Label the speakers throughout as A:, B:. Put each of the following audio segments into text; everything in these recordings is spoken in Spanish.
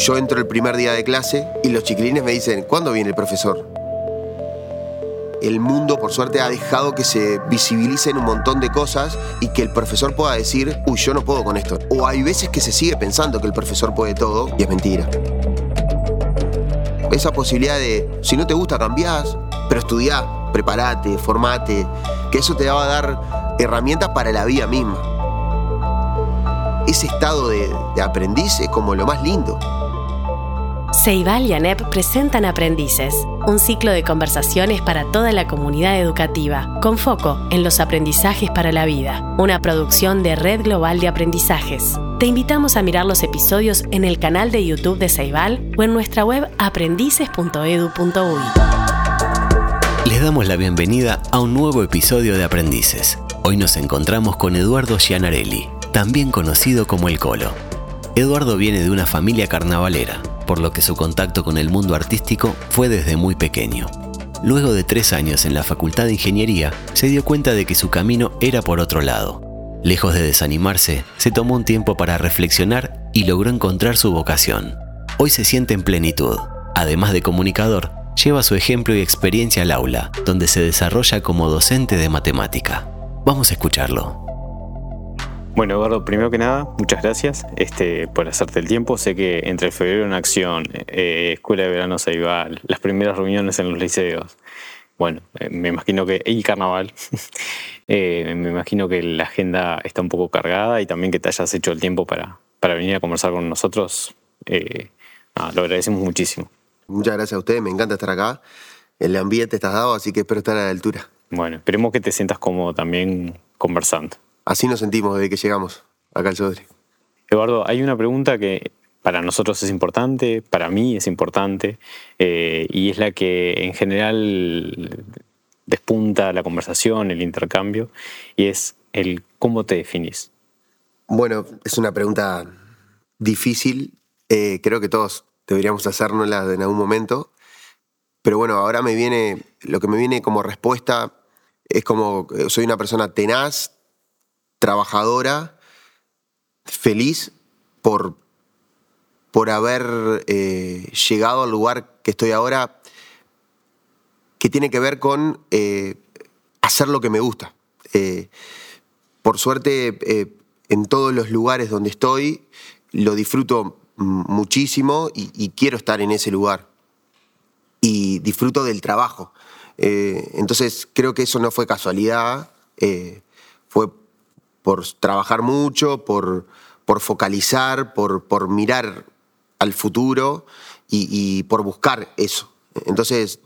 A: yo entro el primer día de clase y los chiquilines me dicen, ¿cuándo viene el profesor? El mundo, por suerte, ha dejado que se visibilicen un montón de cosas y que el profesor pueda decir, uy, yo no puedo con esto. O hay veces que se sigue pensando que el profesor puede todo y es mentira. Esa posibilidad de, si no te gusta, cambiás, pero estudiá, prepárate, formate, que eso te va a dar herramientas para la vida misma. Ese estado de, de aprendiz es como lo más lindo.
B: Ceibal y ANEP presentan Aprendices, un ciclo de conversaciones para toda la comunidad educativa, con foco en los aprendizajes para la vida, una producción de Red Global de Aprendizajes. Te invitamos a mirar los episodios en el canal de YouTube de Ceibal o en nuestra web aprendices.edu.uy.
C: Les damos la bienvenida a un nuevo episodio de Aprendices. Hoy nos encontramos con Eduardo Gianarelli, también conocido como El Colo. Eduardo viene de una familia carnavalera, por lo que su contacto con el mundo artístico fue desde muy pequeño. Luego de tres años en la Facultad de Ingeniería, se dio cuenta de que su camino era por otro lado. Lejos de desanimarse, se tomó un tiempo para reflexionar y logró encontrar su vocación. Hoy se siente en plenitud. Además de comunicador, lleva su ejemplo y experiencia al aula, donde se desarrolla como docente de matemática. Vamos a escucharlo.
D: Bueno, Eduardo, primero que nada, muchas gracias este, por hacerte el tiempo. Sé que entre febrero en acción, eh, Escuela de Verano se iba las primeras reuniones en los liceos. Bueno, eh, me imagino que. y carnaval. eh, me imagino que la agenda está un poco cargada y también que te hayas hecho el tiempo para, para venir a conversar con nosotros. Nada, lo agradecemos muchísimo.
A: Muchas gracias a ustedes, me encanta estar acá. El ambiente está dado, así que espero estar a la altura.
D: Bueno, esperemos que te sientas cómodo también conversando.
A: Así nos sentimos desde que llegamos acá al Sodre.
D: Eduardo, hay una pregunta que para nosotros es importante, para mí es importante, eh, y es la que en general despunta la conversación, el intercambio, y es el cómo te definís.
A: Bueno, es una pregunta difícil. Eh, creo que todos deberíamos hacérnosla en algún momento. Pero bueno, ahora me viene, lo que me viene como respuesta es como, eh, soy una persona tenaz, trabajadora, feliz por, por haber eh, llegado al lugar que estoy ahora, que tiene que ver con eh, hacer lo que me gusta. Eh, por suerte, en todos los lugares donde estoy, lo disfruto muchísimo y, y quiero estar en ese lugar. Y disfruto del trabajo. Entonces, creo que eso no fue casualidad, fue por trabajar mucho, por, por focalizar, por, por mirar al futuro y, por buscar eso. Entonces,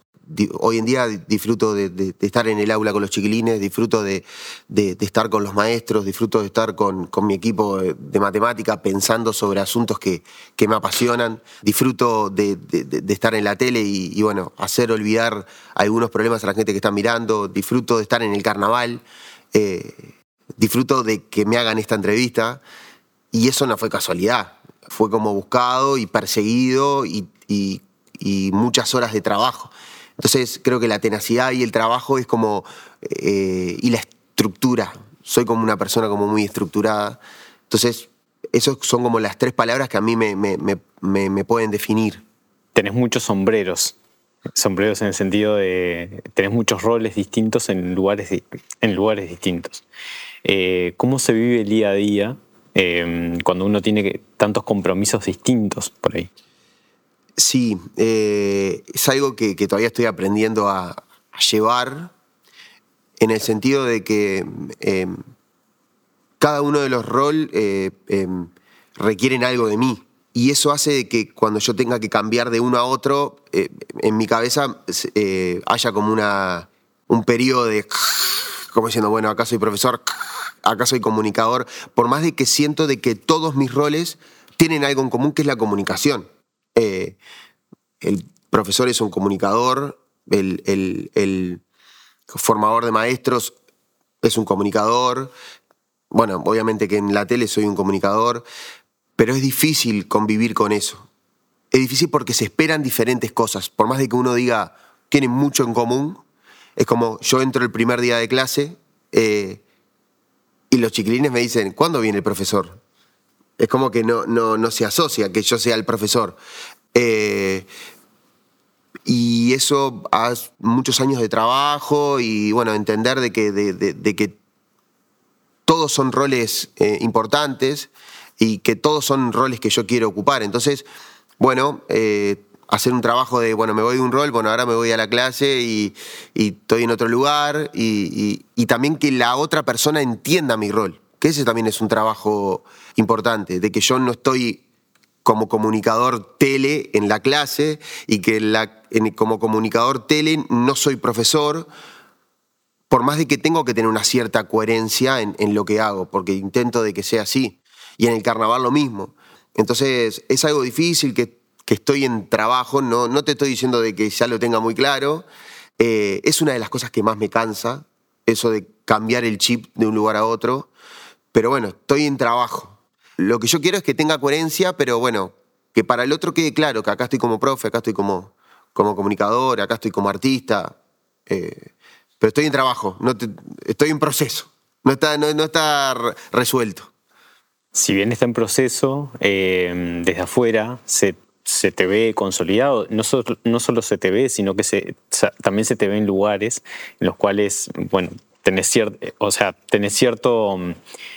A: hoy en día disfruto de, estar en el aula con los chiquilines, disfruto de, de- estar con los maestros, disfruto de estar con, con mi equipo de, matemática pensando sobre asuntos que, que me apasionan, disfruto de, estar en la tele y, y, bueno, hacer olvidar algunos problemas a la gente que está mirando, disfruto de estar en el carnaval. eh, disfruto de que me hagan esta entrevista y eso no fue casualidad, fue como buscado y perseguido y, muchas horas de trabajo. Entonces creo que la tenacidad y el trabajo es como, eh, y la estructura, soy como una persona como muy estructurada. Entonces, esas son como las tres palabras que a mí me, pueden definir.
D: Tenés muchos sombreros, sombreros en el sentido de tenés muchos roles distintos en lugares, en lugares distintos. Eh, ¿Cómo se vive el día a día eh, cuando uno tiene tantos compromisos distintos por ahí?
A: Sí, eh, es algo que, todavía estoy aprendiendo a, llevar en el sentido de que eh, cada uno de los roles eh, eh, requieren algo de mí. Y eso hace de que cuando yo tenga que cambiar de uno a otro, en mi cabeza haya como una, un periodo de... Como diciendo, bueno, acá soy profesor, acá soy comunicador. Por más de que siento de que todos mis roles tienen algo en común, que es la comunicación. Eh, el profesor es un comunicador, el, el- el formador de maestros es un comunicador. Bueno, obviamente que en la tele soy un comunicador, pero es difícil convivir con eso. Es difícil porque se esperan diferentes cosas. Por más de que uno diga, tienen mucho en común, es como yo entro el primer día de clase eh, y los chiquilines me dicen, ¿cuándo viene el profesor? Es como que no, no, se asocia que yo sea el profesor. Eh, y eso hace muchos años de trabajo y bueno, entender de que, de, que todos son roles eh, importantes y que todos son roles que yo quiero ocupar. Entonces, bueno, hacer un trabajo de, bueno, me voy de un rol, bueno, ahora me voy a la clase y, estoy en otro lugar y, también que la otra persona entienda mi rol, que ese también es un trabajo importante, de que yo no estoy como comunicador tele en la clase y que la- en- como comunicador tele no soy profesor, por más de que tengo que tener una cierta coherencia en, en lo que hago, porque intento de que sea así. Y en el carnaval lo mismo. Entonces es algo difícil que, que estoy en trabajo, no, no te estoy diciendo de que ya lo tenga muy claro. Eh, es una de las cosas que más me cansa, eso de cambiar el chip de un lugar a otro. Pero bueno, estoy en trabajo. Lo que yo quiero es que tenga coherencia, pero bueno, que para el otro quede claro que acá estoy como profe, acá estoy como, como comunicador, acá estoy como artista. eh, pero estoy en trabajo, no estoy en proceso. No está, no, está re- resuelto.
D: Si bien está en proceso, eh, desde afuera se, se te ve consolidado. No, no solo se te ve, sino que se, también se te ve en lugares en los cuales, bueno, tenés, o sea, cierto,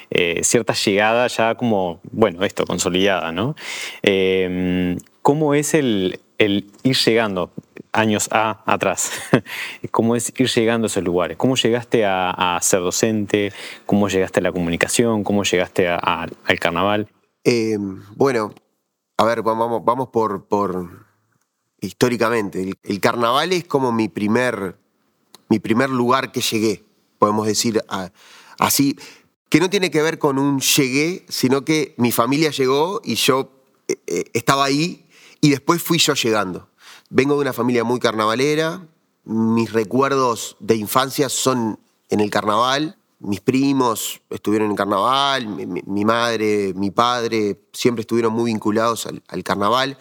D: eh, cierta llegada ya como, bueno, esto, consolidada, ¿no? Eh, ¿Cómo es el, ir llegando años a atrás? ¿Cómo es ir llegando a esos lugares? ¿Cómo llegaste a, ser docente? ¿Cómo llegaste a la comunicación? ¿Cómo llegaste al carnaval?
A: Eh, bueno, a ver, vamos, vamos por, por históricamente. El, carnaval es como mi primer, mi primer lugar que llegué, podemos decir así, que no tiene que ver con un llegué, sino que mi familia llegó y yo eh, eh, estaba ahí y después fui yo llegando. Vengo de una familia muy carnavalera, mis recuerdos de infancia son en el carnaval, mis primos estuvieron en carnaval, mi, madre, mi padre siempre estuvieron muy vinculados al, al carnaval.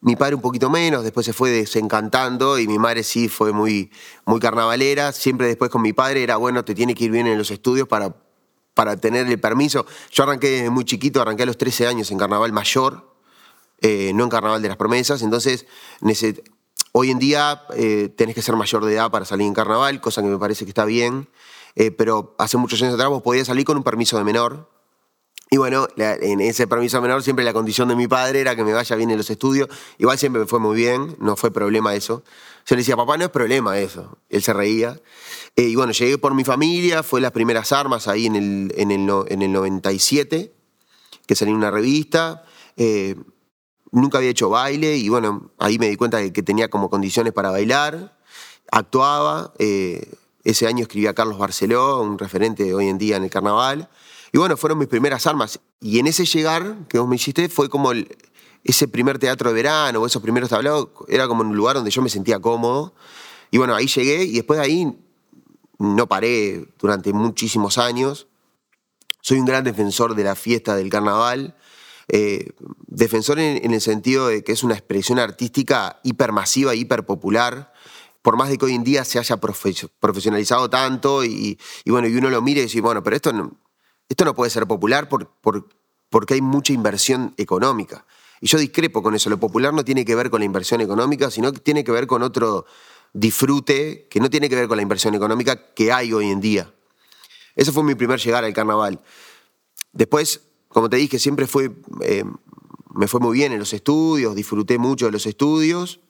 A: Mi padre un poquito menos, después se fue desencantando y mi madre sí fue muy, muy carnavalera. Siempre después con mi padre era, bueno, te tiene que ir bien en los estudios para, para tener el permiso. Yo arranqué desde muy chiquito, arranqué a los 13 años en carnaval mayor, eh, no en carnaval de las promesas. Entonces, hoy en día eh, tenés que ser mayor de edad para salir en carnaval, cosa que me parece que está bien. Eh, pero hace muchos años atrás vos podías salir con un permiso de menor. Y bueno, en ese permiso menor siempre la condición de mi padre era que me vaya bien en los estudios. Igual siempre me fue muy bien, no fue problema eso. Yo le decía, papá, no es problema eso. Él se reía. Eh, y bueno, llegué por mi familia, fue las primeras armas ahí en el, en el, en el 97, que salí en una revista. Eh, nunca había hecho baile y bueno, ahí me di cuenta de que tenía como condiciones para bailar. Actuaba. eh, ese año escribí a Carlos Barceló, un referente hoy en día en el carnaval. Y bueno, fueron mis primeras armas. Y en ese llegar que vos me hiciste fue como ese primer teatro de verano esos primeros tablados, era como un lugar donde yo me sentía cómodo. Y bueno, ahí llegué y después de ahí no paré durante muchísimos años. Soy un gran defensor de la fiesta del carnaval. eh, defensor en, en el sentido de que es una expresión artística hipermasiva, hiperpopular. Por más de que hoy en día se haya profe- profesionalizado tanto y, y bueno, y uno lo mire y dice, bueno, pero esto no, esto no puede ser popular por, por- porque hay mucha inversión económica. Y yo discrepo con eso. Lo popular no tiene que ver con la inversión económica, sino que tiene que ver con otro disfrute que no tiene que ver con la inversión económica que hay hoy en día. Ese fue mi primer llegar al carnaval. Después, como te dije, siempre fue, eh, me fue muy bien en los estudios, disfruté mucho de los estudios.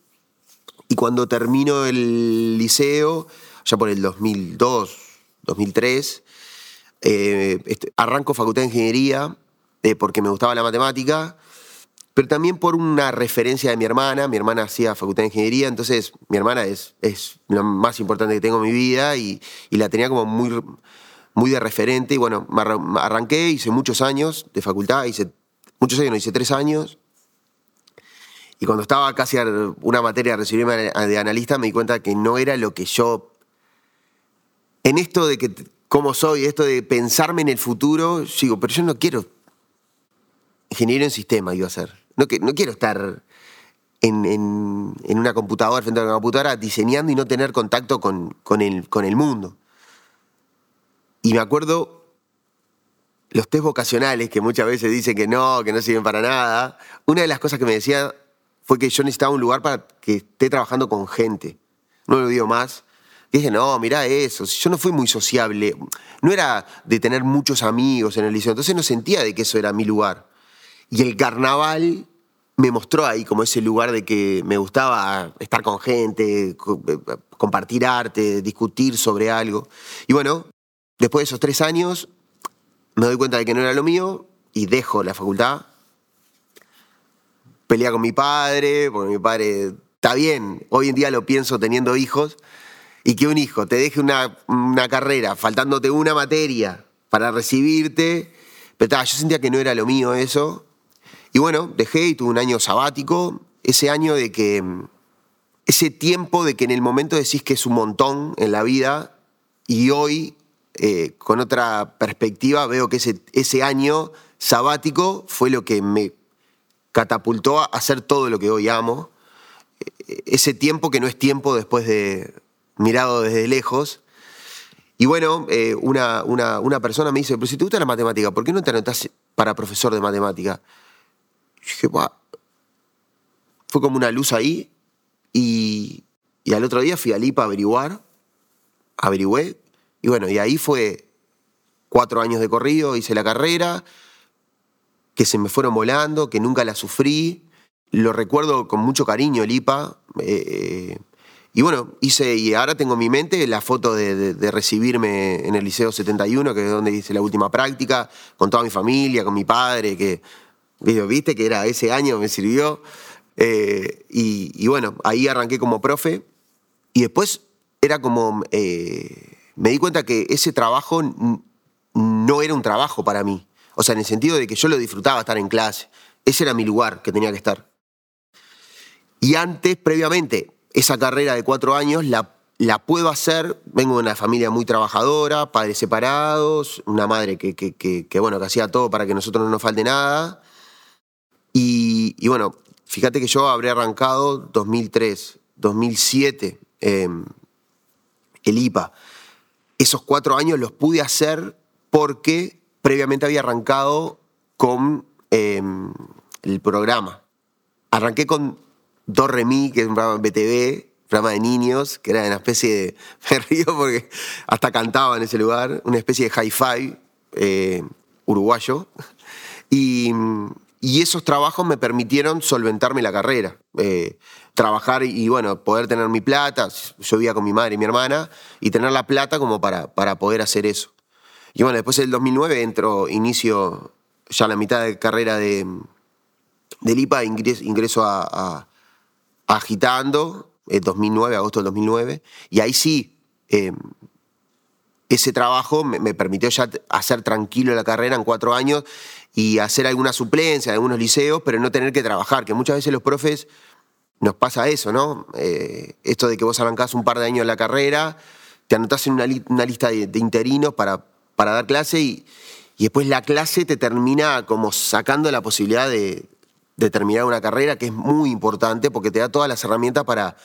A: Y cuando termino el liceo, ya por el 2002, 2003, eh, este, arranco Facultad de Ingeniería eh, porque me gustaba la matemática, pero también por una referencia de mi hermana. Mi hermana hacía Facultad de Ingeniería, entonces mi hermana es, es lo más importante que tengo en mi vida y, la tenía como muy, muy de referente. Y bueno, me arranqué, hice muchos años de facultad, hice muchos años, no hice tres años. Y cuando estaba casi a una materia recibirme de analista, me di cuenta que no era lo que yo. En esto de que cómo soy, esto de pensarme en el futuro, yo digo, pero yo no quiero ingeniero en sistema iba a ser. No, no quiero estar en, en- en una computadora, frente a una computadora, diseñando y no tener contacto con, con el, con el mundo. Y me acuerdo los test vocacionales, que muchas veces dicen que no, que no sirven para nada, una de las cosas que me decía fue que yo necesitaba un lugar para que esté trabajando con gente. No lo digo más. dije, no, mirá eso. Yo no fui muy sociable. No era de tener muchos amigos en el liceo. Entonces no sentía de que eso era mi lugar. Y el carnaval me mostró ahí como ese lugar de que me gustaba estar con gente, eh, compartir arte, discutir sobre algo. Y bueno, después de esos tres años me doy cuenta de que no era lo mío y dejo la facultad. Pelea con mi padre, porque mi padre está bien, hoy en día lo pienso teniendo hijos, y que un hijo te deje una, carrera faltándote una materia para recibirte, pero yo sentía que no era lo mío eso. Y bueno, dejé y tuve un año sabático, ese año de que, ese tiempo de que en el momento decís que es un montón en la vida y hoy eh, con otra perspectiva, veo que ese, ese año sabático fue lo que me catapultó a hacer todo lo que hoy amo. Eh, ese tiempo que no es tiempo después de mirado desde lejos. Y bueno, eh, una, una, persona me dice, pero si te gusta la matemática, ¿por qué no te anotás para profesor de matemática? Dije, Fue como una luz ahí y, y al otro día fui a Lipa a averiguar, averigüé y bueno, y ahí fue cuatro años de corrido, hice la carrera, que se me fueron volando, que nunca la sufrí. Lo recuerdo con mucho cariño, el IPA. Eh, y bueno, hice, y ahora tengo en mi mente la foto de, recibirme en el Liceo 71, que es donde hice la última práctica, con toda mi familia, con mi padre, que, viste, que era ese año, me sirvió. Eh, y, bueno, ahí arranqué como profe. Y después era como. Eh, me di cuenta que ese trabajo no era un trabajo para mí. O sea, en el sentido de que yo lo disfrutaba estar en clase. Ese era mi lugar que tenía que estar. Y antes, previamente, esa carrera de cuatro años la, la puedo hacer. Vengo de una familia muy trabajadora, padres separados, una madre que, que, bueno, que hacía todo para que nosotros no nos falte nada. Y, bueno, fíjate que yo habré arrancado 2003, 2007, em, el IPA esos cuatro años los pude hacer porque previamente había arrancado con em, el programa. Arranqué con Do Remi, que es un programa BTV, programa de niños, que era una especie de. Me río porque hasta cantaba en ese lugar, una especie de hi-fi eh, uruguayo. Y, y, esos trabajos me permitieron solventarme la carrera. Eh, trabajar y, bueno, poder tener mi plata. Yo vivía con mi madre y mi hermana y tener la plata como para, para poder hacer eso. Y bueno, después del 2009 entro, inicio ya la mitad de carrera de, de IPA, ingreso, a, Agitando, en 2009, agosto del 2009, y ahí sí, em, ese trabajo me, permitió ya hacer tranquilo la carrera en cuatro años y hacer alguna suplencia en algunos liceos, pero no tener que trabajar, que muchas veces los profes nos pasa eso, ¿no? Eh, esto de que vos arrancás un par de años la carrera, te anotás en una, lista de, interinos para, para dar clase y, después la clase te termina como sacando la posibilidad de, terminar una carrera que es muy importante porque te da todas las herramientas para,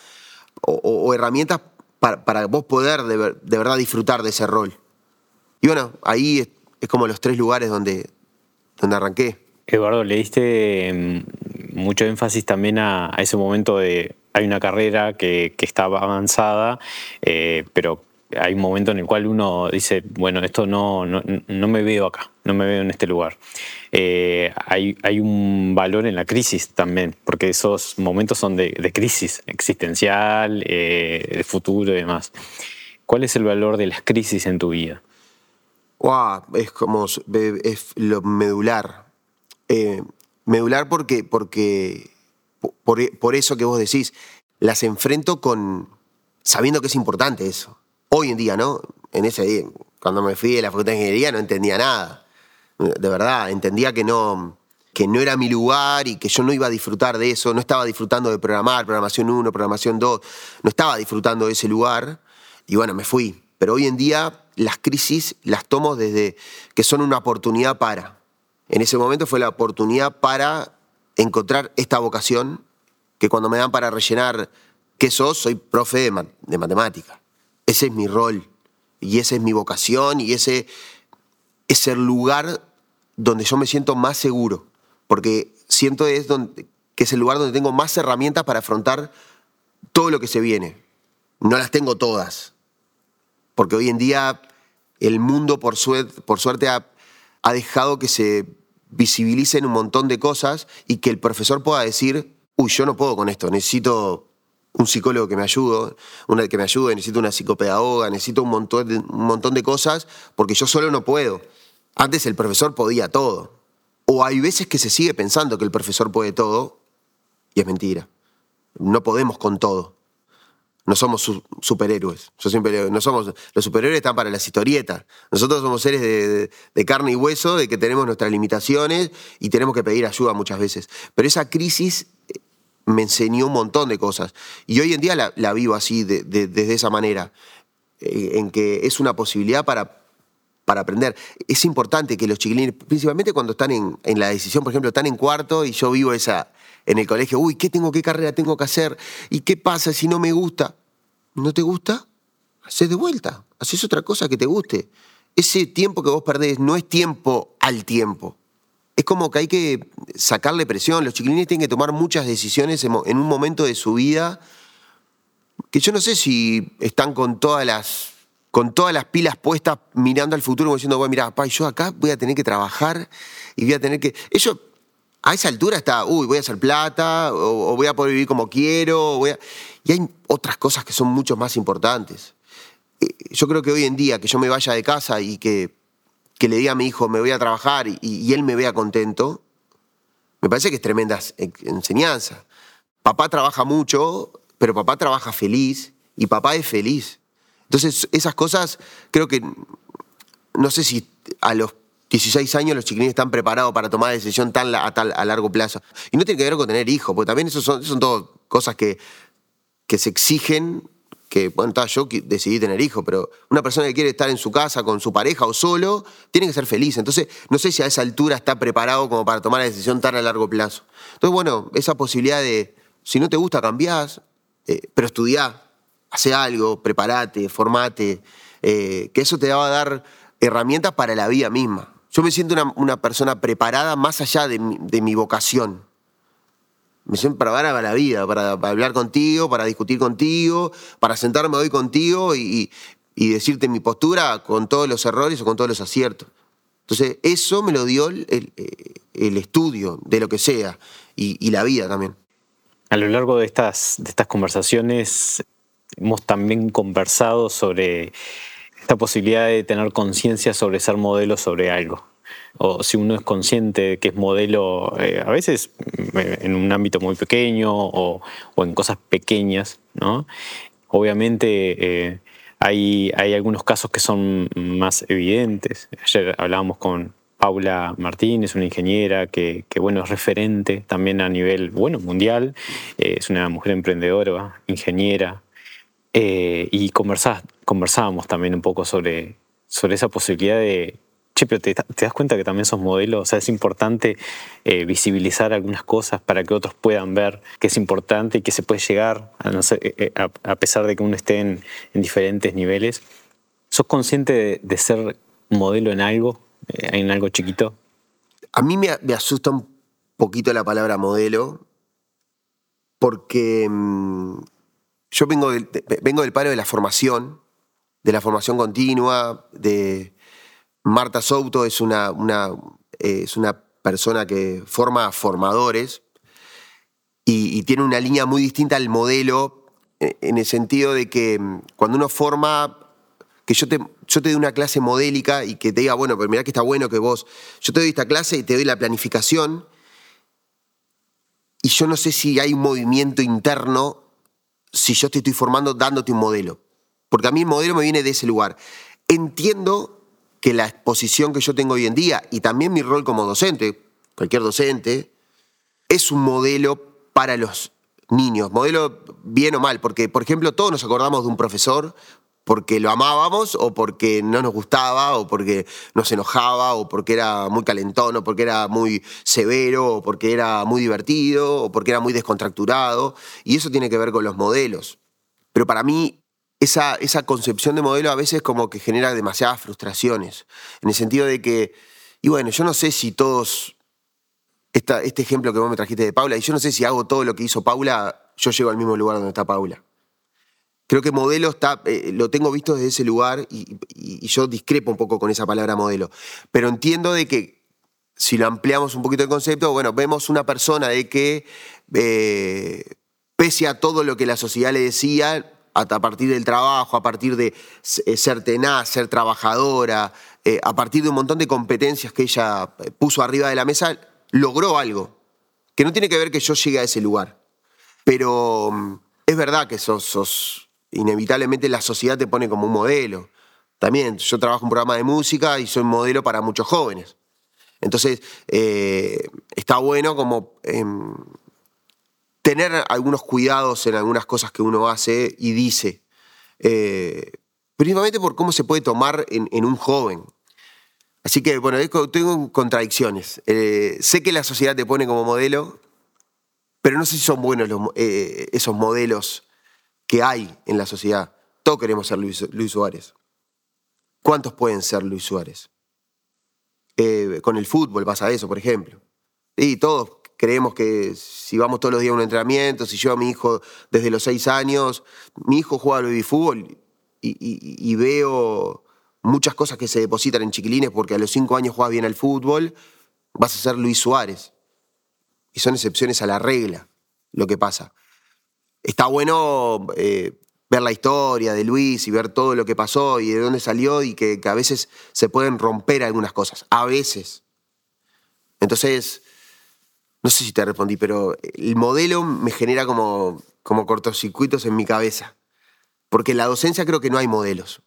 A: o, herramientas para, vos poder de, verdad disfrutar de ese rol. Y bueno, ahí es, como los tres lugares donde, donde arranqué.
D: Eduardo, le diste mm, mucho énfasis también a, ese momento de hay una carrera que, estaba avanzada, eh, pero hay un momento en el cual uno dice, bueno, esto no, no, me veo acá, no me veo en este lugar. Eh, hay, hay, un valor en la crisis también, porque esos momentos son de, crisis existencial, eh, de futuro y demás. ¿Cuál es el valor de las crisis en tu vida?
A: Wow, es como es lo medular eh, medular porque, porque por, eso que vos decís, las enfrento con sabiendo que es importante eso. Hoy en día, ¿no? En ese día, cuando me fui de la facultad de ingeniería no entendía nada. De verdad, entendía que no, que no era mi lugar y que yo no iba a disfrutar de eso, no estaba disfrutando de programar, programación 1, programación 2, no estaba disfrutando de ese lugar y bueno, me fui. Pero hoy en día las crisis las tomo desde que son una oportunidad para en ese momento fue la oportunidad para encontrar esta vocación que cuando me dan para rellenar qué sos, soy profe de, de matemática. Ese es mi rol y esa es mi vocación y ese es el lugar donde yo me siento más seguro, porque siento es donde, que es el lugar donde tengo más herramientas para afrontar todo lo que se viene. No las tengo todas, porque hoy en día el mundo, por, suerte, por suerte, ha, ha dejado que se visibilicen un montón de cosas y que el profesor pueda decir, uy, yo no puedo con esto, necesito un psicólogo que me ayude, una que me ayude, necesito una psicopedagoga, necesito un montón, de, cosas porque yo solo no puedo. Antes el profesor podía todo. O hay veces que se sigue pensando que el profesor puede todo y es mentira. No podemos con todo. No somos superhéroes. Yo siempre no somos, los superhéroes están para las historietas. Nosotros somos seres de, de, carne y hueso, de que tenemos nuestras limitaciones y tenemos que pedir ayuda muchas veces. Pero esa crisis me enseñó un montón de cosas. Y hoy en día la, vivo así, de, desde esa manera, eh, en que es una posibilidad para, para aprender. Es importante que los chiquilines, principalmente cuando están en, en la decisión, por ejemplo, están en cuarto y yo vivo esa en el colegio, uy, ¿qué tengo, qué carrera tengo que hacer? ¿Y qué pasa si no me gusta? ¿No te gusta? Haces de vuelta, haces otra cosa que te guste. Ese tiempo que vos perdés no es tiempo al tiempo. Es como que hay que sacarle presión. Los chiquilines tienen que tomar muchas decisiones en un momento de su vida que yo no sé si están con todas las, con todas las pilas puestas mirando al futuro, diciendo, bueno, mira, papá, yo acá voy a tener que trabajar y voy a tener que... Ellos a esa altura está, uy, voy a hacer plata, o, voy a poder vivir como quiero, y hay otras cosas que son mucho más importantes. Eh, yo creo que hoy en día que yo me vaya de casa y que, que le diga a mi hijo, me voy a trabajar y, él me vea contento, me parece que es tremenda enseñanza. Papá trabaja mucho, pero papá trabaja feliz y papá es feliz. Entonces, esas cosas creo que, no sé si a los 16 años los chiquilines están preparados para tomar decisión tan a, largo plazo. Y no tiene que ver con tener hijos, porque también eso son, son cosas que, que se exigen, que, bueno, yo decidí tener hijos, pero una persona que quiere estar en su casa con su pareja o solo, tiene que ser feliz. Entonces, no sé si a esa altura está preparado como para tomar la decisión tan a largo plazo. Entonces, bueno, esa posibilidad de, si no te gusta, cambiás, eh, pero estudiá, hace algo, prepárate, formate, eh, que eso te va a dar herramientas para la vida misma. Yo me siento una, persona preparada más allá de mi, vocación. Preparada para la vida, para, hablar contigo, para discutir contigo, para sentarme hoy contigo y, decirte mi postura con todos los errores o con todos los aciertos. Entonces, eso me lo dio el, estudio de lo que sea y, la vida también.
D: A lo largo de estas, de estas conversaciones hemos también conversado sobre esta posibilidad de tener conciencia sobre ser modelo sobre algo. O si uno es consciente que es modelo, eh, a veces eh, en un ámbito muy pequeño o, en cosas pequeñas. Obviamente eh, hay, hay algunos casos que son más evidentes. Ayer hablábamos con, Paula Martínez, una ingeniera que, bueno, es referente también a nivel bueno, mundial, es una mujer emprendedora, ingeniera, y conversábamos también un poco sobre, sobre esa posibilidad de, che, pero te, das cuenta que también sos modelo, o sea, es importante eh, visibilizar algunas cosas para que otros puedan ver que es importante y que se puede llegar, a, eh, eh, pesar de que uno esté en, diferentes niveles. ¿Sos consciente de, ser modelo en algo, en algo chiquito?
A: A mí me, asusta un poquito la palabra modelo, porque mm, yo vengo del, vengo del paro de la formación, de la formación continua, de Marta Souto es una, es una persona que forma formadores y, tiene una línea muy distinta al modelo eh, en el sentido de que mm, cuando uno forma, que yo te, yo te doy una clase modélica y que te diga, bueno, pero mirá que está bueno que vos, yo te doy esta clase y te doy la planificación y yo no sé si hay un movimiento interno si yo te estoy formando dándote un modelo porque a mí el modelo me viene de ese lugar. Entiendo que la exposición que yo tengo hoy en día y también mi rol como docente, cualquier docente, es un modelo para los niños, modelo bien o mal, porque por ejemplo todos nos acordamos de un profesor porque lo amábamos o porque no nos gustaba o porque nos enojaba o porque era muy calentón o porque era muy severo o porque era muy divertido o porque era muy descontracturado y eso tiene que ver con los modelos. Pero para mí esa, esa concepción de modelo a veces como que genera demasiadas frustraciones, en el sentido de que Y bueno, yo no sé si todos, esta, este ejemplo que vos me trajiste de Paula, y yo no sé si hago todo lo que hizo Paula, yo llego al mismo lugar donde está Paula. Creo que modelo está, eh, lo tengo visto desde ese lugar y, yo discrepo un poco con esa palabra modelo. Pero entiendo de que si lo ampliamos un poquito el concepto, bueno, vemos una persona de que, eh, pese a todo lo que la sociedad le decía, a partir del trabajo, a partir de eh, ser tenaz, ser trabajadora, eh, a partir de un montón de competencias que ella puso arriba de la mesa, logró algo. Que no tiene que ver que yo llegue a ese lugar. Pero mm, es verdad que sos, sos, inevitablemente la sociedad te pone como un modelo. También yo trabajo en un programa de música y soy modelo para muchos jóvenes. Entonces, eh, está bueno como em, tener algunos cuidados en algunas cosas que uno hace y dice. Eh, principalmente por cómo se puede tomar en, un joven. Así que, bueno, tengo contradicciones. Eh, sé que la sociedad te pone como modelo, pero no sé si son buenos esos modelos que hay en la sociedad. Todos queremos ser Luis Suárez. ¿Cuántos pueden ser Luis Suárez? Eh, con el fútbol pasa eso, por ejemplo. Y todos creemos que si vamos todos los días a un entrenamiento, si yo a mi hijo desde los seis años, mi hijo juega al baby fútbol y, veo muchas cosas que se depositan en chiquilines porque a los cinco años juega bien al fútbol, vas a ser Luis Suárez. Y son excepciones a la regla lo que pasa. Está bueno eh, ver la historia de Luis y ver todo lo que pasó y de dónde salió y que, a veces se pueden romper algunas cosas, a veces. Entonces, no sé si te respondí, pero el modelo me genera como, como cortocircuitos en mi cabeza, porque en la docencia creo que no hay modelos.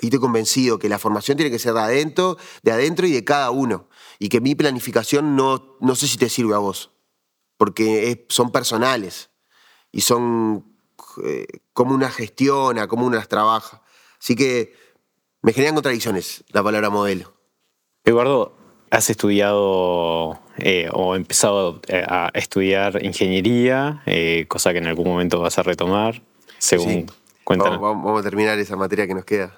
A: Y estoy convencido que la formación tiene que ser de adentro, de adentro y de cada uno. Y que mi planificación no, no sé si te sirve a vos, porque son personales y son eh, cómo una gestiona, cómo una trabaja. Así que me generan contradicciones la palabra modelo.
D: Eduardo, has estudiado eh, o empezado eh, a estudiar ingeniería, cosa que en algún momento vas a retomar, según
A: Vamos, vamos, a terminar esa materia que nos queda.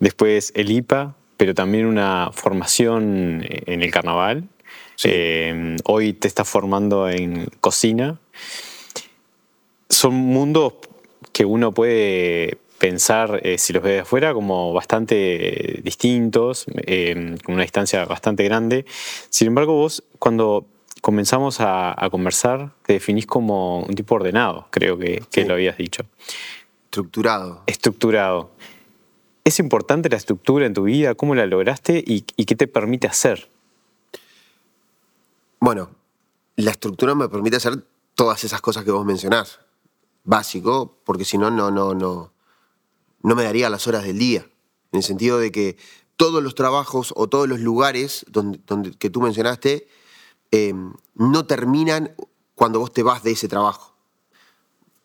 D: Después el IPA, pero también una formación en el carnaval. hoy te estás formando en cocina. Son mundos que uno puede pensar, eh, si los ve de afuera, como bastante distintos, eh, con una distancia bastante grande. Sin embargo, vos cuando comenzamos a, conversar, te definís como un tipo ordenado, creo que, lo habías dicho.
A: Estructurado.
D: Estructurado. ¿Es importante la estructura en tu vida? ¿Cómo la lograste y, y qué te permite hacer?
A: Bueno, la estructura me permite hacer todas esas cosas que vos mencionás básico, porque si no, no, no, no, no me daría las horas del día. En el sentido de que todos los trabajos o todos los lugares donde, donde que tú mencionaste eh, no terminan cuando vos te vas de ese trabajo.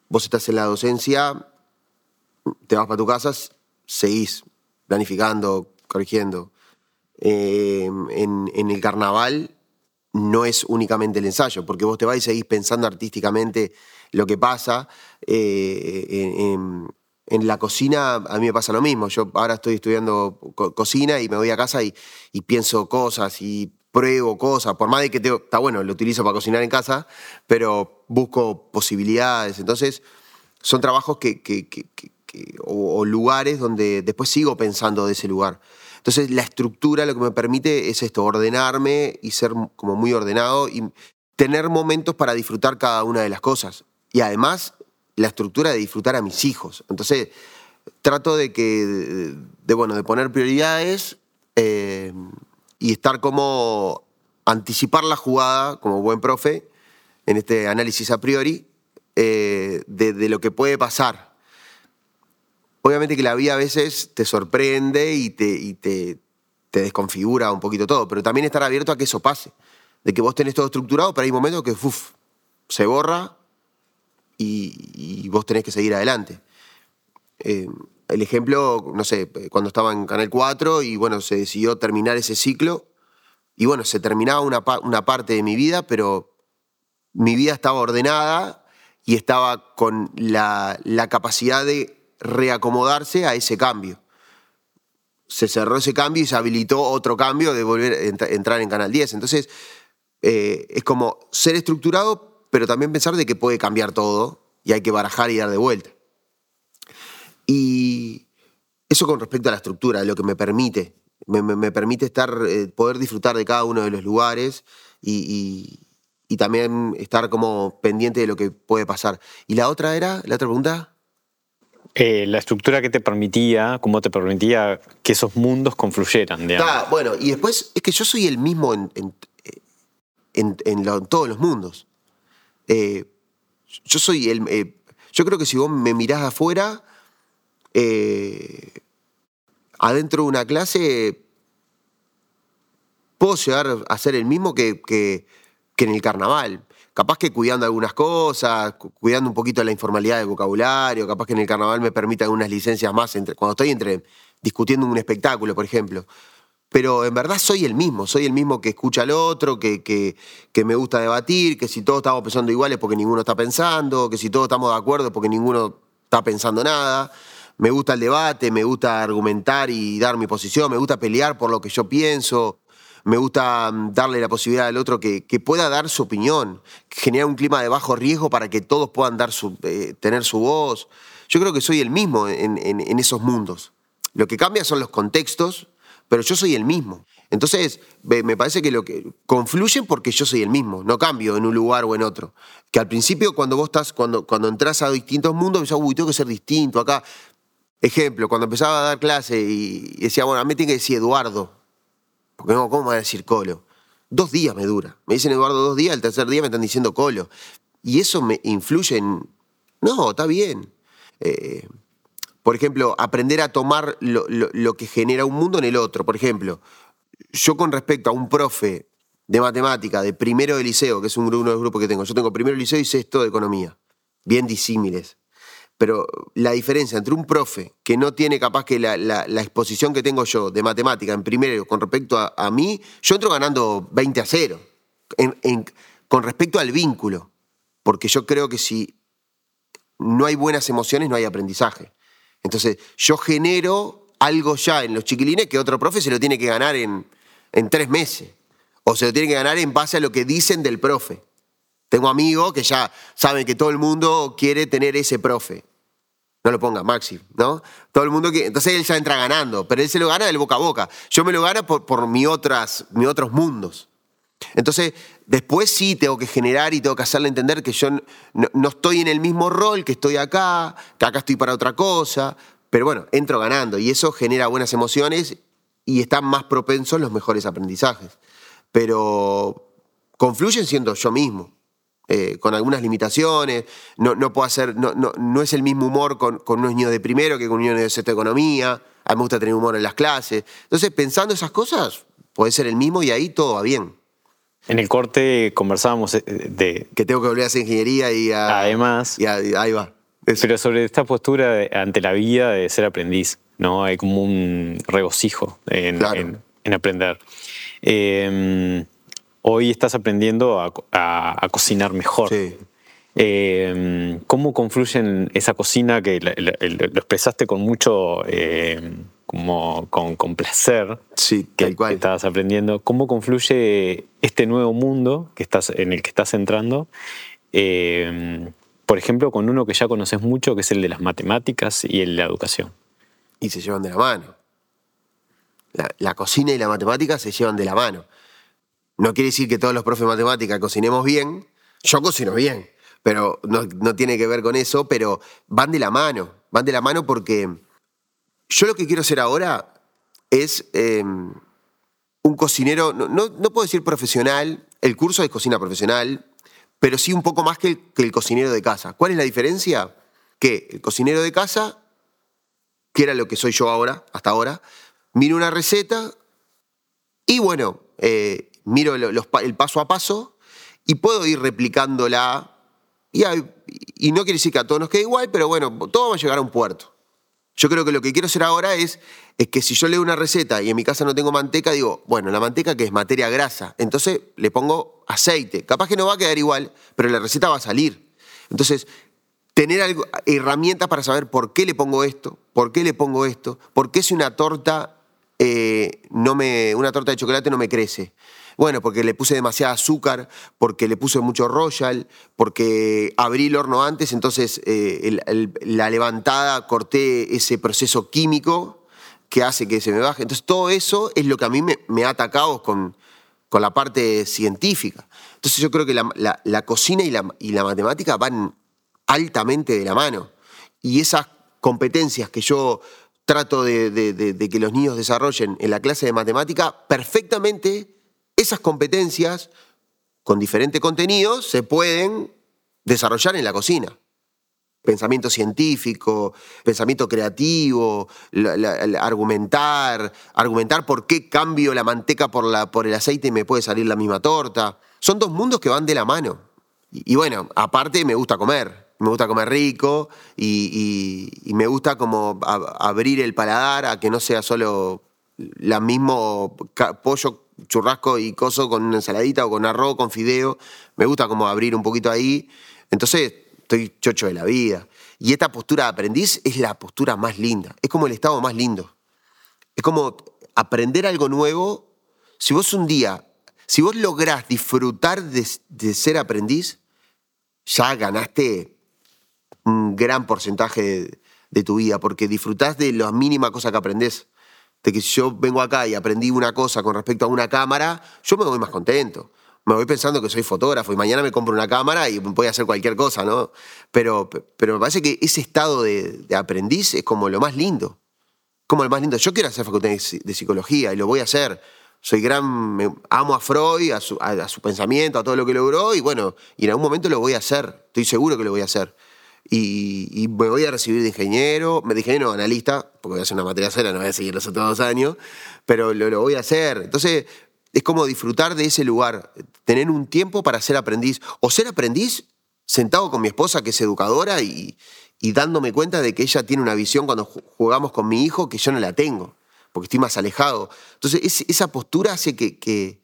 A: Vos estás en la docencia, te vas para tu casa, seguís planificando, corrigiendo. Eh, en, el carnaval no es únicamente el ensayo, porque vos te vas y seguís pensando artísticamente lo que pasa. Eh, en, la cocina a mí me pasa lo mismo. Yo ahora estoy estudiando cocina y me voy a casa y, pienso cosas y pruebo cosas. Por más de que está bueno, lo utilizo para cocinar en casa, pero busco posibilidades. Entonces, son trabajos que, o, lugares donde después sigo pensando de ese lugar. Entonces, la estructura lo que me permite es esto, ordenarme y ser como muy ordenado y tener momentos para disfrutar cada una de las cosas y además la estructura de disfrutar a mis hijos. Entonces, trato de que, de, bueno, de poner prioridades eh, y estar como anticipar la jugada como buen profe en este análisis a priori eh, de, lo que puede pasar. Obviamente que la vida a veces te sorprende y te, y te, desconfigura un poquito todo, pero también estar abierto a que eso pase. De que vos tenés todo estructurado, pero hay momentos que uf, se borra y, vos tenés que seguir adelante. Eh, el ejemplo, no sé, cuando estaba en Canal 4 y bueno, se decidió terminar ese ciclo y bueno, se terminaba una, una parte de mi vida, pero mi vida estaba ordenada y estaba con la, la capacidad de reacomodarse a ese cambio. se cerró ese cambio y se habilitó otro cambio de volver a entrar en Canal 10. Entonces, eh, es como ser estructurado, pero también pensar de que puede cambiar todo y hay que barajar y dar de vuelta. Y eso con respecto a la estructura, lo que me permite. Me, permite estar, eh, poder disfrutar de cada uno de los lugares y, también estar como pendiente de lo que puede pasar. ¿Y la otra era? ¿La otra pregunta?
D: Eh, la estructura que te permitía, cómo te permitía que esos mundos confluyeran.
A: Ah, bueno, y después es que yo soy el mismo en, en, todos los mundos. Eh, yo soy el. yo creo que si vos me mirás afuera, adentro de una clase puedo llegar a ser el mismo que, que, en el carnaval. Capaz que cuidando algunas cosas, cuidando un poquito la informalidad del vocabulario, capaz que en el carnaval me permita algunas licencias más entre, cuando estoy entre, discutiendo un espectáculo, por ejemplo. Pero en verdad soy el mismo, soy el mismo que escucha al otro, que, que, que me gusta debatir, que si todos estamos pensando iguales porque ninguno está pensando, que si todos estamos de acuerdo porque ninguno está pensando nada me gusta el debate, me gusta argumentar y dar mi posición, me gusta pelear por lo que yo pienso, me gusta mm, darle la posibilidad al otro que, pueda dar su opinión, generar un clima de bajo riesgo para que todos puedan dar su, eh, tener su voz. Yo creo que soy el mismo en, esos mundos. Lo que cambia son los contextos, pero yo soy el mismo. Entonces, me parece que lo que confluyen porque yo soy el mismo, no cambio en un lugar o en otro. Que al principio, cuando vos estás, cuando, cuando entras a distintos mundos, pensás, uy, tengo que ser distinto acá. Ejemplo, cuando empezaba a dar clase y decía, bueno, a mí tiene que decir Eduardo. Porque no, ¿cómo me va a decir Colo? Dos días me dura. Me dicen Eduardo dos días, el tercer día me están diciendo Colo. Y eso me influye en. No, está bien. Eh, por ejemplo, aprender a tomar lo, que genera un mundo en el otro. Por ejemplo, yo con respecto a un profe de matemática de primero de liceo, que es uno de los grupos que tengo, yo tengo primero de liceo y sexto de economía, bien disímiles. Pero la diferencia entre un profe que no tiene capaz que la, exposición que tengo yo de matemática en primero con respecto a, mí, yo entro ganando 20 a 0. con respecto al vínculo. Porque yo creo que si no hay buenas emociones, no hay aprendizaje. Entonces, yo genero algo ya en los chiquilines que otro profe se lo tiene que ganar en, en tres meses. O se lo tiene que ganar en base a lo que dicen del profe. Tengo amigos que ya saben que todo el mundo quiere tener ese profe. No lo ponga, Maxi, ¿no? Todo el mundo que. Entonces él ya entra ganando, pero él se lo gana del boca a boca. Yo me lo gano por, por mi otras, mis otros mundos. Entonces, después sí tengo que generar y tengo que hacerle entender que yo no, estoy en el mismo rol, que estoy acá, que acá estoy para otra cosa. Pero bueno, entro ganando y eso genera buenas emociones y están más propensos los mejores aprendizajes. Pero confluyen siendo yo mismo. Eh, con algunas limitaciones, no, puedo hacer, no, es el mismo humor con, con, unos niños de primero que con unos niños de sexta economía, a mí me gusta tener humor en las clases. Entonces, pensando esas cosas, puede ser el mismo y ahí todo va bien.
D: En el corte conversábamos eh, de...
A: Que tengo que volver a hacer ingeniería y a,
D: Además...
A: Y ahí va.
D: Pero sobre esta postura ante la vida de ser aprendiz, ¿no? Hay como un regocijo en, en, aprender. Eh, hoy estás aprendiendo a, cocinar mejor. Sí. Eh, ¿Cómo confluyen esa cocina que lo expresaste con mucho, eh, como con, placer,
A: sí,
D: que, que, estabas aprendiendo? ¿Cómo confluye este nuevo mundo que estás, en el que estás entrando? Eh, por ejemplo, con uno que ya conoces mucho, que es el de las matemáticas y el de la educación.
A: Y se llevan de la mano. la cocina y la matemática se llevan de la mano. No quiere decir que todos los profes de matemática cocinemos bien. Yo cocino bien, pero no, tiene que ver con eso, pero van de la mano. Van de la mano porque yo lo que quiero hacer ahora es em, un cocinero, no, puedo decir profesional, el curso es cocina profesional, pero sí un poco más que el, cocinero de casa. ¿Cuál es la diferencia? Que el cocinero de casa, que era lo que soy yo ahora, hasta ahora, miro una receta y bueno, eh, miro el paso a paso y puedo ir replicándola. Y no quiere decir que a todos nos quede igual, pero bueno, todo va a llegar a un puerto. Yo creo que lo que quiero hacer ahora es, es que si yo leo una receta y en mi casa no tengo manteca, digo, bueno, la manteca que es materia grasa, entonces le pongo aceite. Capaz que no va a quedar igual, pero la receta va a salir. Entonces, tener algo, herramientas para saber por qué le pongo esto, por qué le pongo esto, por qué si una torta eh, no me, una torta de chocolate no me crece. Bueno, porque le puse demasiada azúcar, porque le puse mucho royal, porque abrí el horno antes, entonces eh, la levantada corté ese proceso químico que hace que se me baje. Entonces todo eso es lo que a mí me, ha atacado con, con la parte científica. Entonces yo creo que la, cocina y la, y la matemática van altamente de la mano. Y esas competencias que yo trato de, que los niños desarrollen en la clase de matemática, perfectamente esas competencias con diferentes contenidos se pueden desarrollar en la cocina. Pensamiento científico, pensamiento creativo, argumentar, argumentar por qué cambio la manteca por, el aceite y me puede salir la misma torta. Son dos mundos que van de la mano. y bueno, aparte me gusta comer me gusta comer rico y, me gusta como abrir el paladar a que no sea solo la mismo pollo, churrasco y coso con una ensaladita o con arroz, con fideo. Me gusta como abrir un poquito ahí. Entonces estoy chocho de la vida. Y esta postura de aprendiz es la postura más linda. Es como el estado más lindo. Es como aprender algo nuevo. Si vos un día, si vos lográs disfrutar de, de ser aprendiz, ya ganaste un gran porcentaje de, tu vida, porque disfrutás de la mínima cosa que aprendés. De que si yo vengo acá y aprendí una cosa con respecto a una cámara, yo me voy más contento. Me voy pensando que soy fotógrafo y mañana me compro una cámara y voy a hacer cualquier cosa, ¿no? Pero, pero me parece que ese estado de, aprendiz es como lo más lindo. Como lo más lindo. Yo quiero hacer facultad de psicología y lo voy a hacer soy gran, amo a Freud, a su, a su, pensamiento, a todo lo que logró, y bueno, y en algún momento lo voy a hacer, estoy seguro que lo voy a hacer y, me voy a recibir de ingeniero, me de ingeniero analista, porque voy a hacer una materia cera, no voy a seguir los otros dos años, pero lo, voy a hacer. Entonces, es como disfrutar de ese lugar, tener un tiempo para ser aprendiz, o ser aprendiz sentado con mi esposa, que es educadora, y, dándome cuenta de que ella tiene una visión cuando jugamos con mi hijo que yo no la tengo, porque estoy más alejado. Entonces, esa postura hace que, que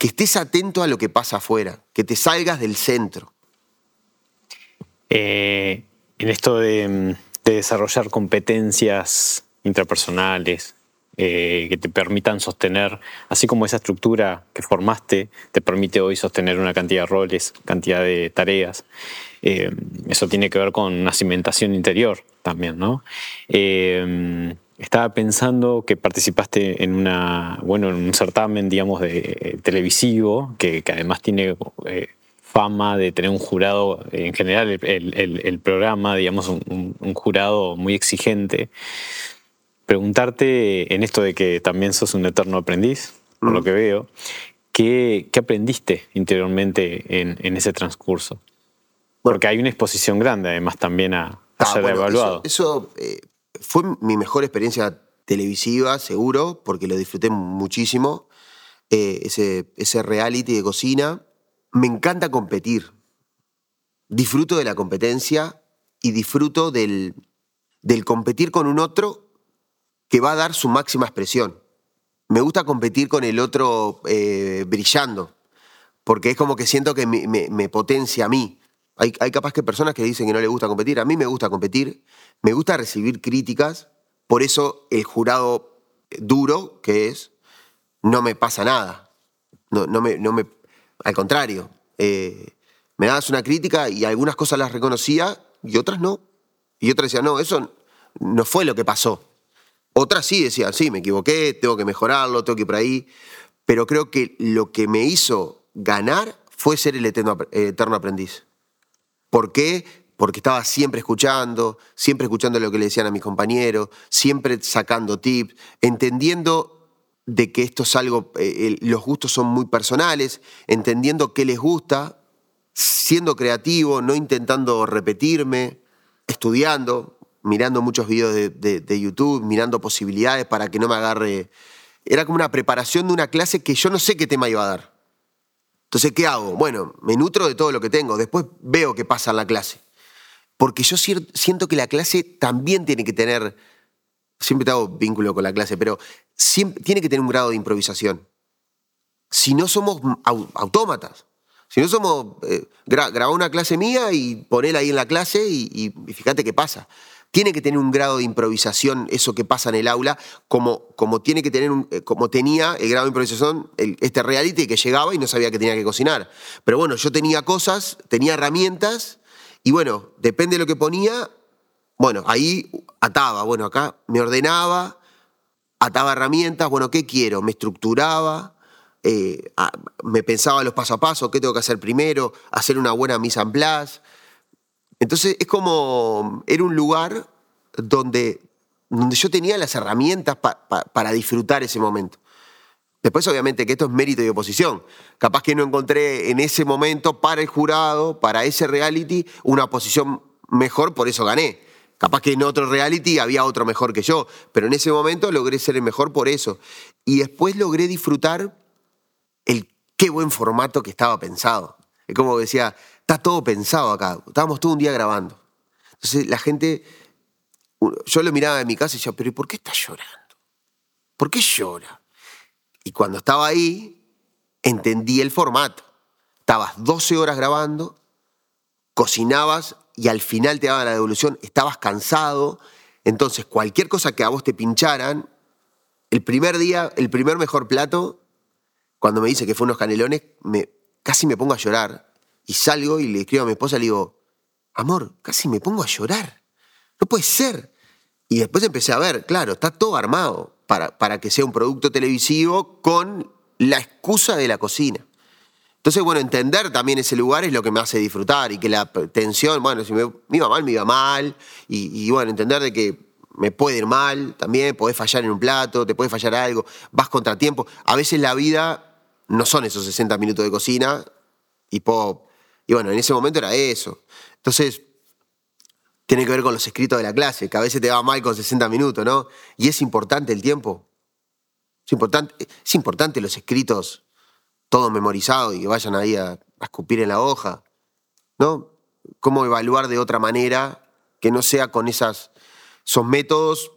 A: estés atento a lo que pasa afuera, que te salgas del centro.
D: Eh, en esto de, desarrollar competencias intrapersonales eh, que te permitan sostener, así como esa estructura que formaste te permite hoy sostener una cantidad de roles, cantidad de tareas. Eh, eso tiene que ver con una cimentación interior también, ¿no? estaba pensando que participaste en una, bueno, en un certamen, digamos, de televisivo, que, que además tiene fama de tener un jurado, en general el, programa, digamos, un, jurado muy exigente. Preguntarte en esto de que también sos un eterno aprendiz, por lo mm. que veo, ¿qué, aprendiste interiormente en, ese transcurso? Porque hay una exposición grande además también a, ah, ser evaluado.
A: Eso, eh, fue mi mejor experiencia televisiva, seguro, porque lo disfruté muchísimo. Eh, ese, ese reality de cocina me encanta competir. Disfruto de la competencia y disfruto del, del competir con un otro que va a dar su máxima expresión. Me gusta competir con el otro eh, brillando, porque es como que siento que me, potencia a mí. Hay, hay, capaz que personas que dicen que no les gusta competir. A mí me gusta competir, me gusta recibir críticas, por eso el jurado duro que es, no me pasa nada. No, no, me, no me al contrario, eh, me dabas una crítica y algunas cosas las reconocía y otras no. Y otras decían, no, eso no fue lo que pasó. Otras sí decían, sí, me equivoqué, tengo que mejorarlo, tengo que ir por ahí. Pero creo que lo que me hizo ganar fue ser el eterno, eterno aprendiz. ¿Por qué? Porque estaba siempre escuchando, siempre escuchando lo que le decían a mis compañeros, siempre sacando tips, entendiendo de que esto es algo, eh, los gustos son muy personales, entendiendo qué les gusta, siendo creativo, no intentando repetirme, estudiando, mirando muchos videos de, YouTube, mirando posibilidades para que no me agarre. Era como una preparación de una clase que yo no sé qué tema iba a dar. Entonces, ¿qué hago? Bueno, me nutro de todo lo que tengo, después veo qué pasa en la clase. Porque yo siento que la clase también tiene que tener siempre te hago vínculo con la clase, pero tiene que tener un grado de improvisación. Si no somos autómatas, si no somos, eh, una clase mía y ponela ahí en la clase y, fíjate qué pasa. tiene que tener un grado de improvisación, eso que pasa en el aula, como, como, tiene que tener eh, como tenía el grado de improvisación este reality que llegaba y no sabía que tenía que cocinar. Pero bueno, yo tenía cosas, tenía herramientas y bueno, depende de lo que ponía, bueno, ahí ataba, bueno, acá me ordenaba, ataba herramientas, bueno, ¿qué quiero? Me estructuraba, eh, me pensaba los paso a paso, qué tengo que hacer primero, hacer una buena mise en place. Entonces es como, era un lugar donde, donde yo tenía las herramientas para disfrutar ese momento. Después, obviamente, que esto es mérito y oposición. Capaz que no encontré en ese momento para el jurado, para ese reality, una posición mejor, por eso gané. Capaz que en otro reality había otro mejor que yo, pero en ese momento logré ser el mejor por eso. Y después logré disfrutar el qué buen formato que estaba pensado. Es como decía, está todo pensado acá. Estábamos todo un día grabando. Entonces la gente, yo lo miraba en mi casa y decía, pero ¿por qué está llorando? ¿Por qué llora? Y cuando estaba ahí, entendí el formato. Estabas 12 horas grabando, cocinabas y al final te daban la devolución, estabas cansado. Entonces, cualquier cosa que a vos te pincharan, el primer día, el primer mejor plato, cuando me dice que fue unos canelones, me, casi me pongo a llorar. Y salgo y le escribo a mi esposa le digo, amor, casi me pongo a llorar. No puede ser. Y después empecé a ver, claro, está todo armado para, para que sea un producto televisivo con la excusa de la cocina. Entonces, bueno, entender también ese lugar es lo que me hace disfrutar y que la tensión, bueno, si me, iba mal, me iba mal. Y, bueno, entender de que me puede ir mal también, podés fallar en un plato, te puede fallar algo, vas contra tiempo. A veces la vida no son esos 60 minutos de cocina y puedo y bueno, en ese momento era eso. Entonces, tiene que ver con los escritos de la clase, que a veces te va mal con 60 minutos, ¿no? Y es importante el tiempo. Es importante, es importante los escritos todos memorizados y que vayan ahí a, escupir en la hoja, ¿no? Cómo evaluar de otra manera que no sea con esas, esos métodos,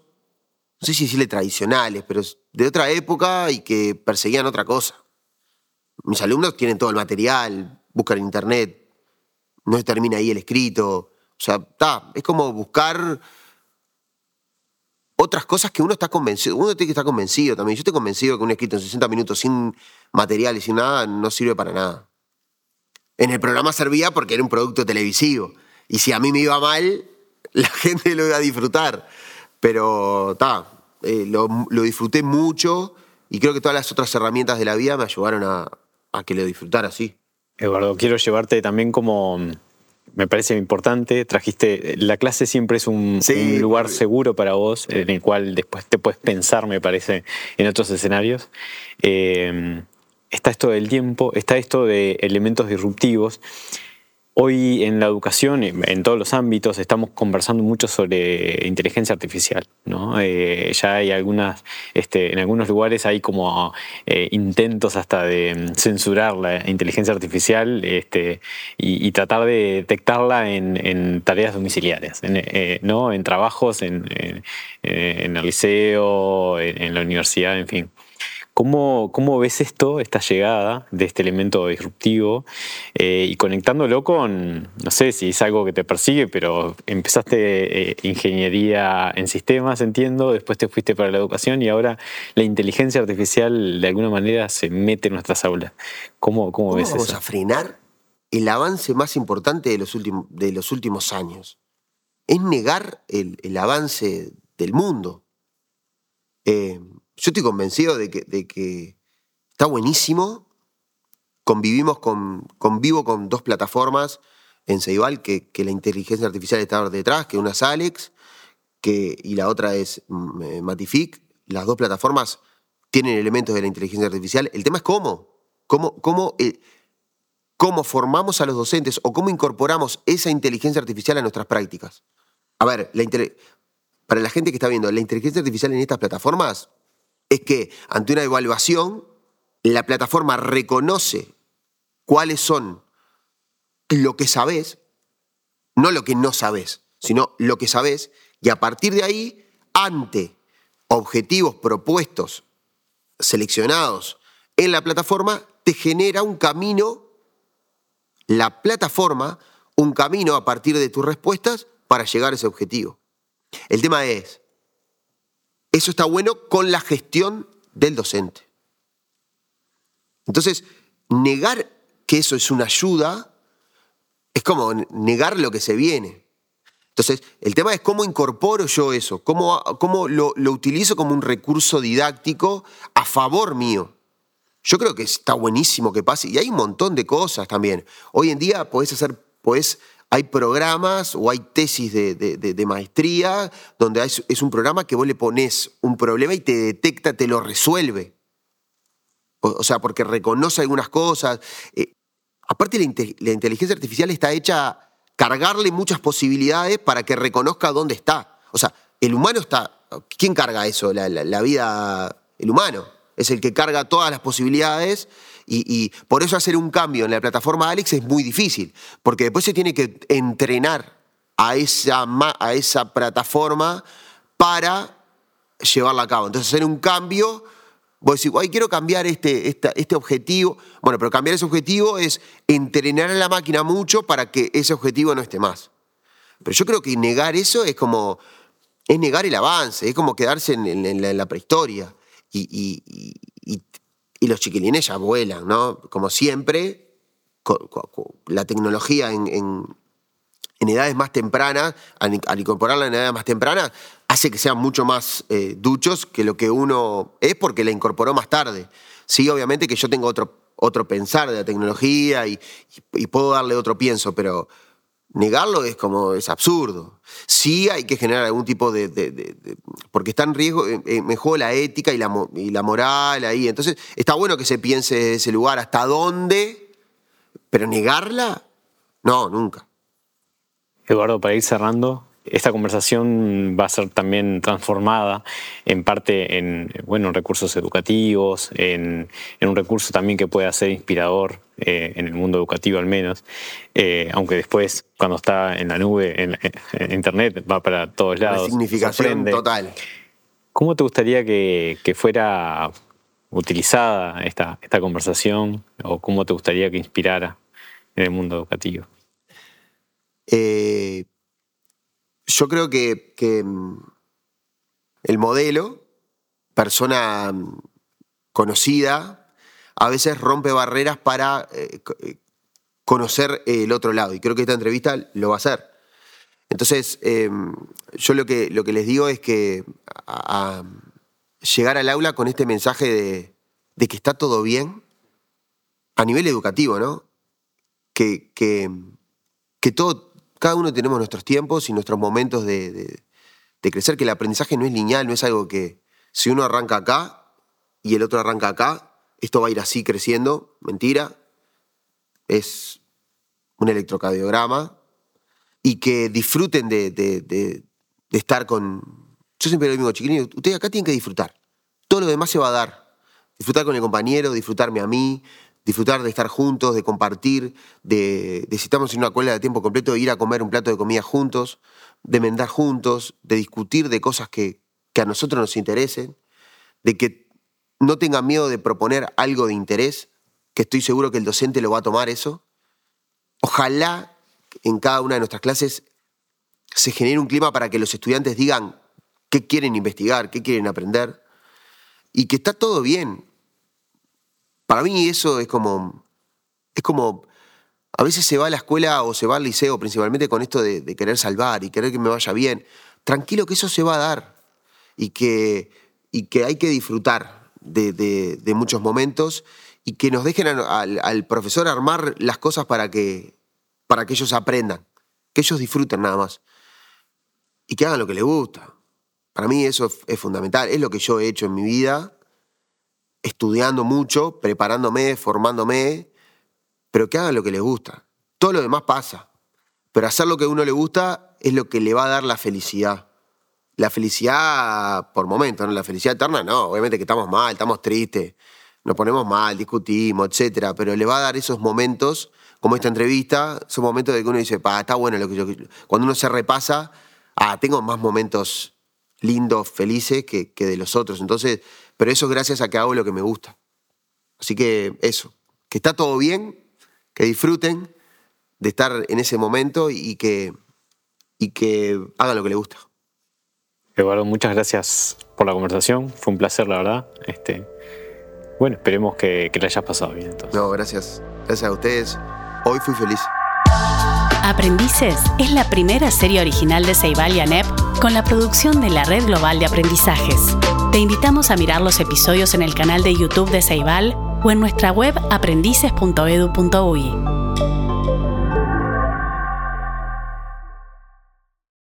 A: no sé si decirle tradicionales, pero de otra época y que perseguían otra cosa. Mis alumnos tienen todo el material, buscan en internet, no se termina ahí el escrito. O sea, está, es como buscar otras cosas que uno está convencido. Uno tiene que estar convencido también. Yo estoy convencido que un escrito en 60 minutos sin materiales, sin nada, no sirve para nada. En el programa servía porque era un producto televisivo. Y si a mí me iba mal, la gente lo iba a disfrutar. Pero está, eh, lo, disfruté mucho y creo que todas las otras herramientas de la vida me ayudaron a, a que lo disfrutara así.
D: Eduardo, quiero llevarte también como, me parece importante, trajiste, la clase siempre es un, lugar seguro para vos, en el cual después te puedes pensar, me parece, en otros escenarios. Eh, está esto del tiempo, está esto de elementos disruptivos. Hoy en la educación, en todos los ámbitos, estamos conversando mucho sobre inteligencia artificial. ¿no? Eh, ya hay algunas, este, en algunos lugares hay como eh, intentos hasta de censurar la inteligencia artificial este, y, tratar de detectarla en, tareas domiciliarias, en, eh, ¿no? en trabajos, en el liceo, en la universidad, en fin. ¿Cómo, ¿Cómo, ves esto, esta llegada de este elemento disruptivo eh, y conectándolo con, no sé si es algo que te persigue, pero empezaste eh, ingeniería en sistemas, entiendo, después te fuiste para la educación y ahora la inteligencia artificial de alguna manera se mete en nuestras aulas. ¿Cómo, cómo,
A: ¿Cómo
D: ves
A: vamos a frenar el avance más importante de los, últimos, de los últimos años? Es negar el, el avance del mundo. Eh, yo estoy convencido de que, está buenísimo. Convivimos con, convivo con dos plataformas en Ceibal que, la inteligencia artificial está detrás, que una es Alex y la otra es mm, eh, Matific. Las dos plataformas tienen elementos de la inteligencia artificial. El tema es cómo. Cómo, cómo, eh, cómo formamos a los docentes o cómo incorporamos esa inteligencia artificial a nuestras prácticas. A ver, para la gente que está viendo, la inteligencia artificial en estas plataformas es que ante una evaluación, la plataforma reconoce cuáles son lo que sabes, no lo que no sabes, sino lo que sabes, y a partir de ahí, ante objetivos propuestos, seleccionados en la plataforma, te genera un camino, la plataforma, un camino a partir de tus respuestas para llegar a ese objetivo. El tema es, eso está bueno con la gestión del docente. Entonces, negar que eso es una ayuda es como negar lo que se viene. Entonces, el tema es cómo incorporo yo eso, cómo, cómo lo, utilizo como un recurso didáctico a favor mío. Yo creo que está buenísimo que pase. Y hay un montón de cosas también. Hoy en día podés hacer, podés, hay programas o hay tesis de, maestría donde es un programa que vos le pones un problema y te detecta, te lo resuelve. O, sea, porque reconoce algunas cosas. Eh, aparte, la, inteligencia artificial está hecha a cargarle muchas posibilidades para que reconozca dónde está. O sea, el humano está. ¿Quién carga eso? La, vida. El humano. Es el que carga todas las posibilidades. Y, por eso hacer un cambio en la plataforma Alex es muy difícil. Porque después se tiene que entrenar a esa, a esa plataforma para llevarla a cabo. Entonces, hacer un cambio Vos decís, ay, quiero cambiar este, este objetivo. Bueno, pero cambiar ese objetivo es entrenar a la máquina mucho para que ese objetivo no esté más. Pero yo creo que negar eso es como, es negar el avance, es como quedarse en, la, prehistoria. Y, los chiquilines ya vuelan, ¿no? Como siempre, la tecnología en, edades más tempranas, al, al incorporarla en edades más tempranas, hace que sean mucho más eh, duchos que lo que uno es porque la incorporó más tarde. Sí, obviamente que yo tengo otro, otro pensar de la tecnología y, puedo darle otro pienso, pero negarlo es como, es absurdo. Sí hay que generar algún tipo de... porque está en riesgo, eh, eh, me juego la ética y la, y la moral ahí. Entonces, está bueno que se piense ese lugar, hasta dónde, pero negarla, no, nunca.
D: Eduardo, para ir cerrando, esta conversación va a ser también transformada en parte en bueno, recursos educativos, en, un recurso también que pueda ser inspirador eh, en el mundo educativo al menos, eh, aunque después cuando está en la nube, en, Internet, va para todos lados.
A: significación total.
D: ¿Cómo te gustaría que, fuera utilizada esta, esta conversación o cómo te gustaría que inspirara en el mundo educativo?
A: Eh, yo creo que, mm, el modelo, persona mm, conocida, a veces rompe barreras para eh, eh, conocer el otro lado. Y creo que esta entrevista lo va a hacer. Entonces, em, yo lo que, lo que les digo es que llegar al aula con este mensaje de, que está todo bien, a nivel educativo, ¿no? Que, que, que todo cada uno tenemos nuestros tiempos y nuestros momentos de, crecer, que el aprendizaje no es lineal, no es algo que si uno arranca acá y el otro arranca acá, esto va a ir así creciendo. Mentira. Es un electrocardiograma. Y que disfruten de, estar con... Yo siempre lo digo, chiquilines, ustedes acá tienen que disfrutar. Todo lo demás se va a dar. Disfrutar con el compañero, disfrutarme a mí, disfrutar de estar juntos, de compartir, de, de si estamos en una cuela de tiempo completo, de ir a comer un plato de comida juntos, de mendar juntos, de discutir de cosas que, que a nosotros nos interesen, de que no tengan miedo de proponer algo de interés, que estoy seguro que el docente lo va a tomar eso. Ojalá en cada una de nuestras clases se genere un clima para que los estudiantes digan qué quieren investigar, qué quieren aprender, y que está todo bien, para mí eso es como, es como, a veces se va a la escuela o se va al liceo principalmente con esto de, querer salvar y querer que me vaya bien. Tranquilo que eso se va a dar y que, y que hay que disfrutar de, muchos momentos y que nos dejen al, profesor armar las cosas para que, para que ellos aprendan, que ellos disfruten nada más y que hagan lo que les gusta. Para mí eso es fundamental, es lo que yo he hecho en mi vida estudiando mucho, preparándome, formándome, pero que hagan lo que les gusta. Todo lo demás pasa. Pero hacer lo que a uno le gusta es lo que le va a dar la felicidad. La felicidad por momentos. La felicidad eterna, no. Obviamente que estamos mal, estamos tristes, nos ponemos mal, discutimos, etc. Pero le va a dar esos momentos, como esta entrevista, esos momentos de que uno dice, pa, está bueno lo que yo. Cuando uno se repasa, ah, tengo más momentos lindos, felices que, que de los otros. Entonces, pero eso es gracias a que hago lo que me gusta. Así que eso, que está todo bien, que disfruten de estar en ese momento y que, y que hagan lo que les gusta.
D: Eduardo, muchas gracias por la conversación. Fue un placer, la verdad. Este, bueno, esperemos que, que le hayas pasado bien. Entonces.
A: No, gracias. Gracias a ustedes. Hoy fui feliz.
B: Aprendices es la primera serie original de Ceibal y ANEP con la producción de la Red Global de Aprendizajes. Te invitamos a mirar los episodios en el canal de YouTube de Ceibal o en nuestra web aprendices.edu.uy.